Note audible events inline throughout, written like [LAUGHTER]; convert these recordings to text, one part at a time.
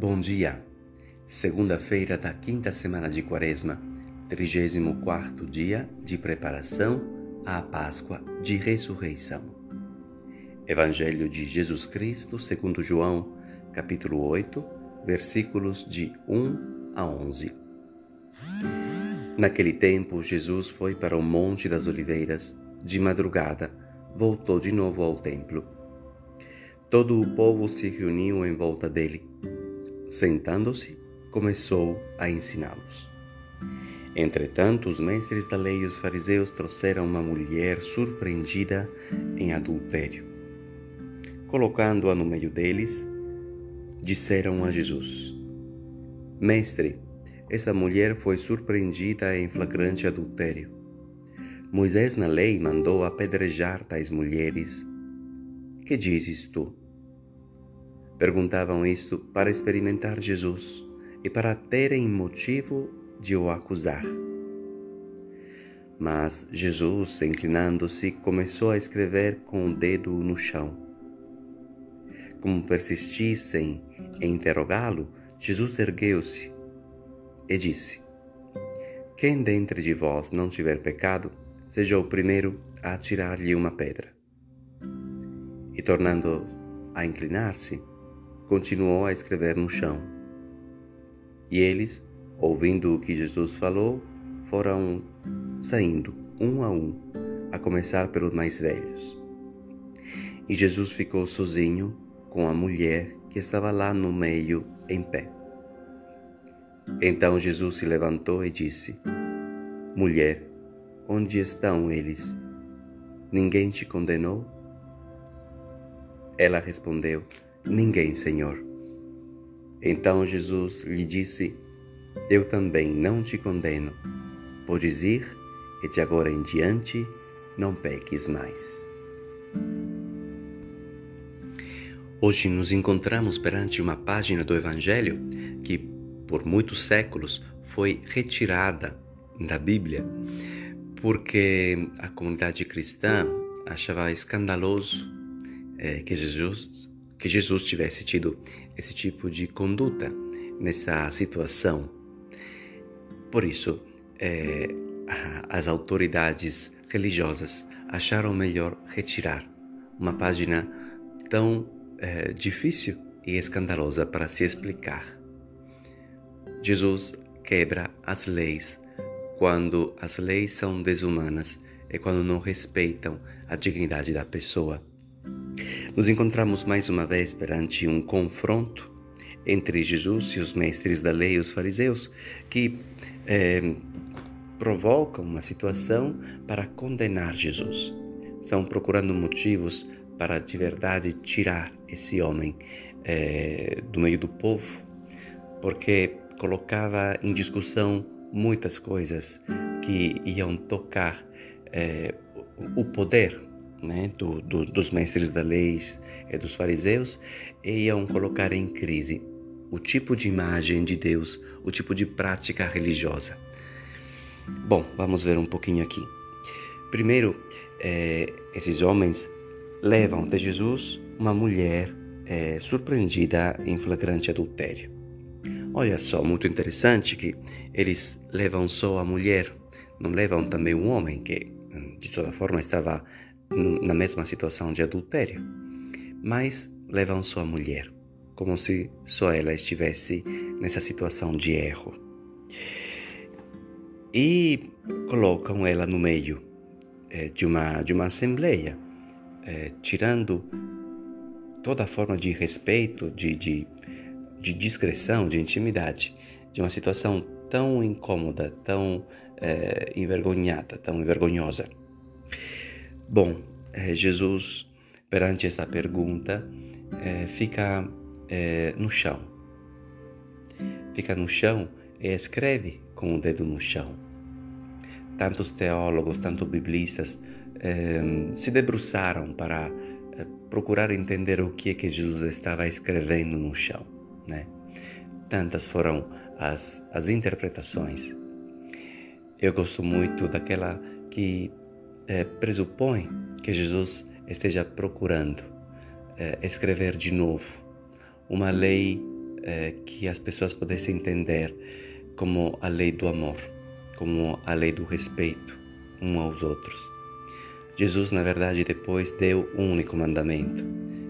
Bom dia. Segunda-feira da quinta semana de Quaresma, 34 dia de preparação à Páscoa de Ressurreição. Evangelho de Jesus Cristo, segundo João, capítulo 8, versículos de 1 a 11. Naquele tempo, Jesus foi para o Monte das Oliveiras. De madrugada, voltou de novo ao templo. Todo o povo se reuniu em volta dele Sentando-se, começou a ensiná-los. Entretanto, os mestres da lei e os fariseus trouxeram uma mulher surpreendida em adultério. Colocando-a no meio deles, disseram a Jesus: Mestre, essa mulher foi surpreendida em flagrante adultério. Moisés na lei mandou apedrejar tais mulheres. Que dizes tu? Perguntavam isso para experimentar Jesus e para terem motivo de o acusar. Mas Jesus, inclinando-se, começou a escrever com o dedo no chão. Como persistissem em interrogá-lo, Jesus ergueu-se e disse: Quem dentre de vós não tiver pecado, seja o primeiro a atirar-lhe uma pedra. E tornando a inclinar-se, continuou a escrever no chão. E eles, ouvindo o que Jesus falou, foram saindo um a um, a começar pelos mais velhos. E Jesus ficou sozinho com a mulher que estava lá no meio, em pé. Então Jesus se levantou e disse: Mulher, onde estão eles? Ninguém te condenou? Ela respondeu: Ninguém, Senhor. Então Jesus lhe disse: Eu também não te condeno. Podes ir e de agora em diante não peques mais. Hoje nos encontramos perante uma página do Evangelho que, por muitos séculos, foi retirada da Bíblia porque a comunidade cristã achava escandaloso é, que Jesus que Jesus tivesse tido esse tipo de conduta nessa situação. Por isso, é, as autoridades religiosas acharam melhor retirar uma página tão é, difícil e escandalosa para se explicar. Jesus quebra as leis quando as leis são desumanas e quando não respeitam a dignidade da pessoa. Nos encontramos mais uma vez perante um confronto entre Jesus e os mestres da lei os fariseus, que é, provocam uma situação para condenar Jesus. Estão procurando motivos para de verdade tirar esse homem é, do meio do povo, porque colocava em discussão muitas coisas que iam tocar é, o poder né, do, do, dos mestres da lei e dos fariseus iam colocar em crise o tipo de imagem de Deus, o tipo de prática religiosa. Bom, vamos ver um pouquinho aqui. Primeiro, é, esses homens levam até Jesus uma mulher é, surpreendida em flagrante adultério. Olha só, muito interessante que eles levam só a mulher, não levam também o homem que de toda forma estava na mesma situação de adultério, mas levam sua mulher, como se só ela estivesse nessa situação de erro. E colocam ela no meio é, de, uma, de uma assembleia, é, tirando toda forma de respeito, de, de, de discrição, de intimidade, de uma situação tão incômoda, tão é, envergonhada, tão vergonhosa. Bom, é, Jesus, perante essa pergunta, é, fica é, no chão. Fica no chão e escreve com o dedo no chão. Tantos teólogos, tantos biblistas se debruçaram para procurar entender o que é que Jesus estava escrevendo no chão. Né? Tantas foram as, as interpretações. Eu gosto muito daquela que é, pressupõe que Jesus esteja procurando é, escrever de novo uma lei é, que as pessoas pudessem entender como a lei do amor, como a lei do respeito um aos outros. Jesus, na verdade, depois deu um único mandamento,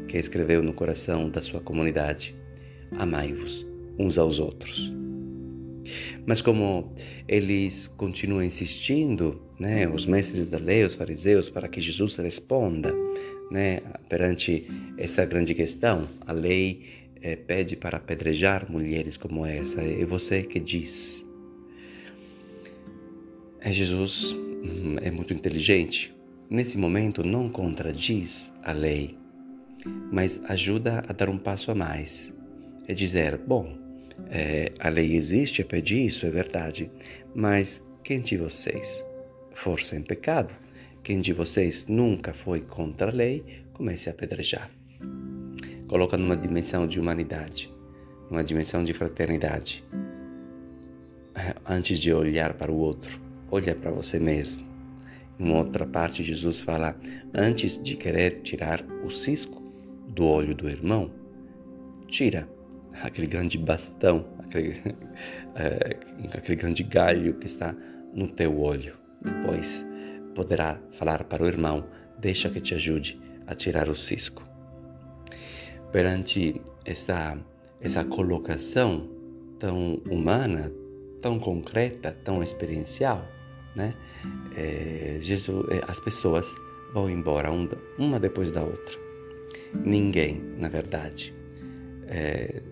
que escreveu no coração da sua comunidade: Amai-vos uns aos outros. Mas como eles continuam insistindo, né, os mestres da lei, os fariseus, para que Jesus responda, né, perante essa grande questão, a lei é, pede para apedrejar mulheres como essa. E você que diz? É Jesus hum, é muito inteligente. Nesse momento não contradiz a lei, mas ajuda a dar um passo a mais. É dizer, bom, é, a lei existe, é pedir isso, é verdade, mas quem de vocês for sem pecado, quem de vocês nunca foi contra a lei, comece a apedrejar coloca numa dimensão de humanidade, numa dimensão de fraternidade. É, antes de olhar para o outro, olha para você mesmo. Em outra parte, Jesus fala: antes de querer tirar o cisco do olho do irmão, tira aquele grande bastão, aquele, [LAUGHS] é, aquele grande galho que está no teu olho. Depois poderá falar para o irmão: deixa que te ajude a tirar o cisco perante essa, essa colocação tão humana, tão concreta, tão experiencial, né? É, Jesus, é, as pessoas vão embora uma depois da outra. Ninguém, na verdade, é,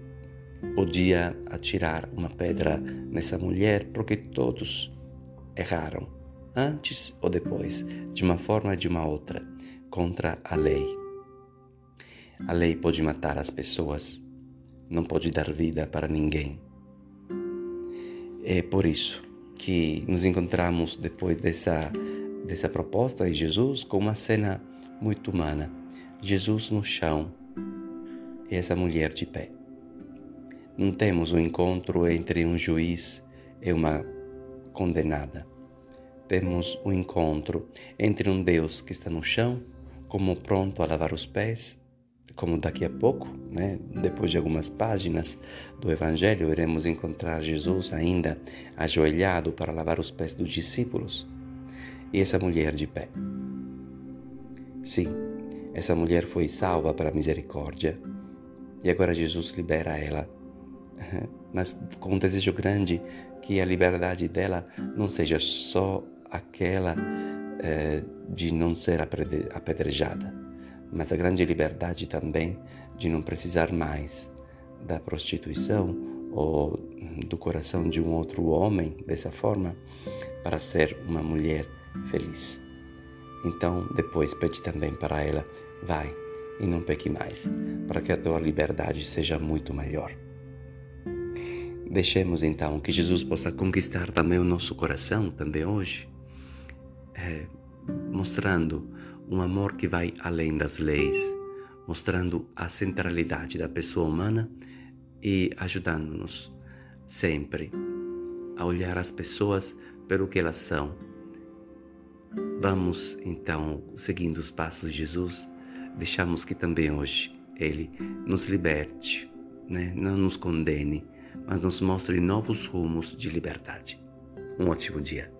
podia atirar uma pedra nessa mulher porque todos erraram, antes ou depois, de uma forma ou de uma outra, contra a lei. A lei pode matar as pessoas, não pode dar vida para ninguém. É por isso que nos encontramos depois dessa, dessa proposta de Jesus com uma cena muito humana. Jesus no chão e essa mulher de pé. Não temos um encontro entre um juiz e uma condenada. Temos um encontro entre um Deus que está no chão, como pronto a lavar os pés, como daqui a pouco, né, depois de algumas páginas do Evangelho, iremos encontrar Jesus ainda ajoelhado para lavar os pés dos discípulos e essa mulher de pé. Sim, essa mulher foi salva para a misericórdia e agora Jesus libera ela, [LAUGHS] mas com um desejo grande que a liberdade dela não seja só aquela eh, de não ser apedrejada mas a grande liberdade também de não precisar mais da prostituição ou do coração de um outro homem dessa forma para ser uma mulher feliz. Então, depois pede também para ela: vai e não peque mais, para que a tua liberdade seja muito maior. Deixemos então que Jesus possa conquistar também o nosso coração, também hoje, é, mostrando um amor que vai além das leis, mostrando a centralidade da pessoa humana e ajudando-nos sempre a olhar as pessoas pelo que elas são. Vamos então, seguindo os passos de Jesus, deixamos que também hoje Ele nos liberte, né? não nos condene, mas nos mostre novos rumos de liberdade. Um ótimo dia.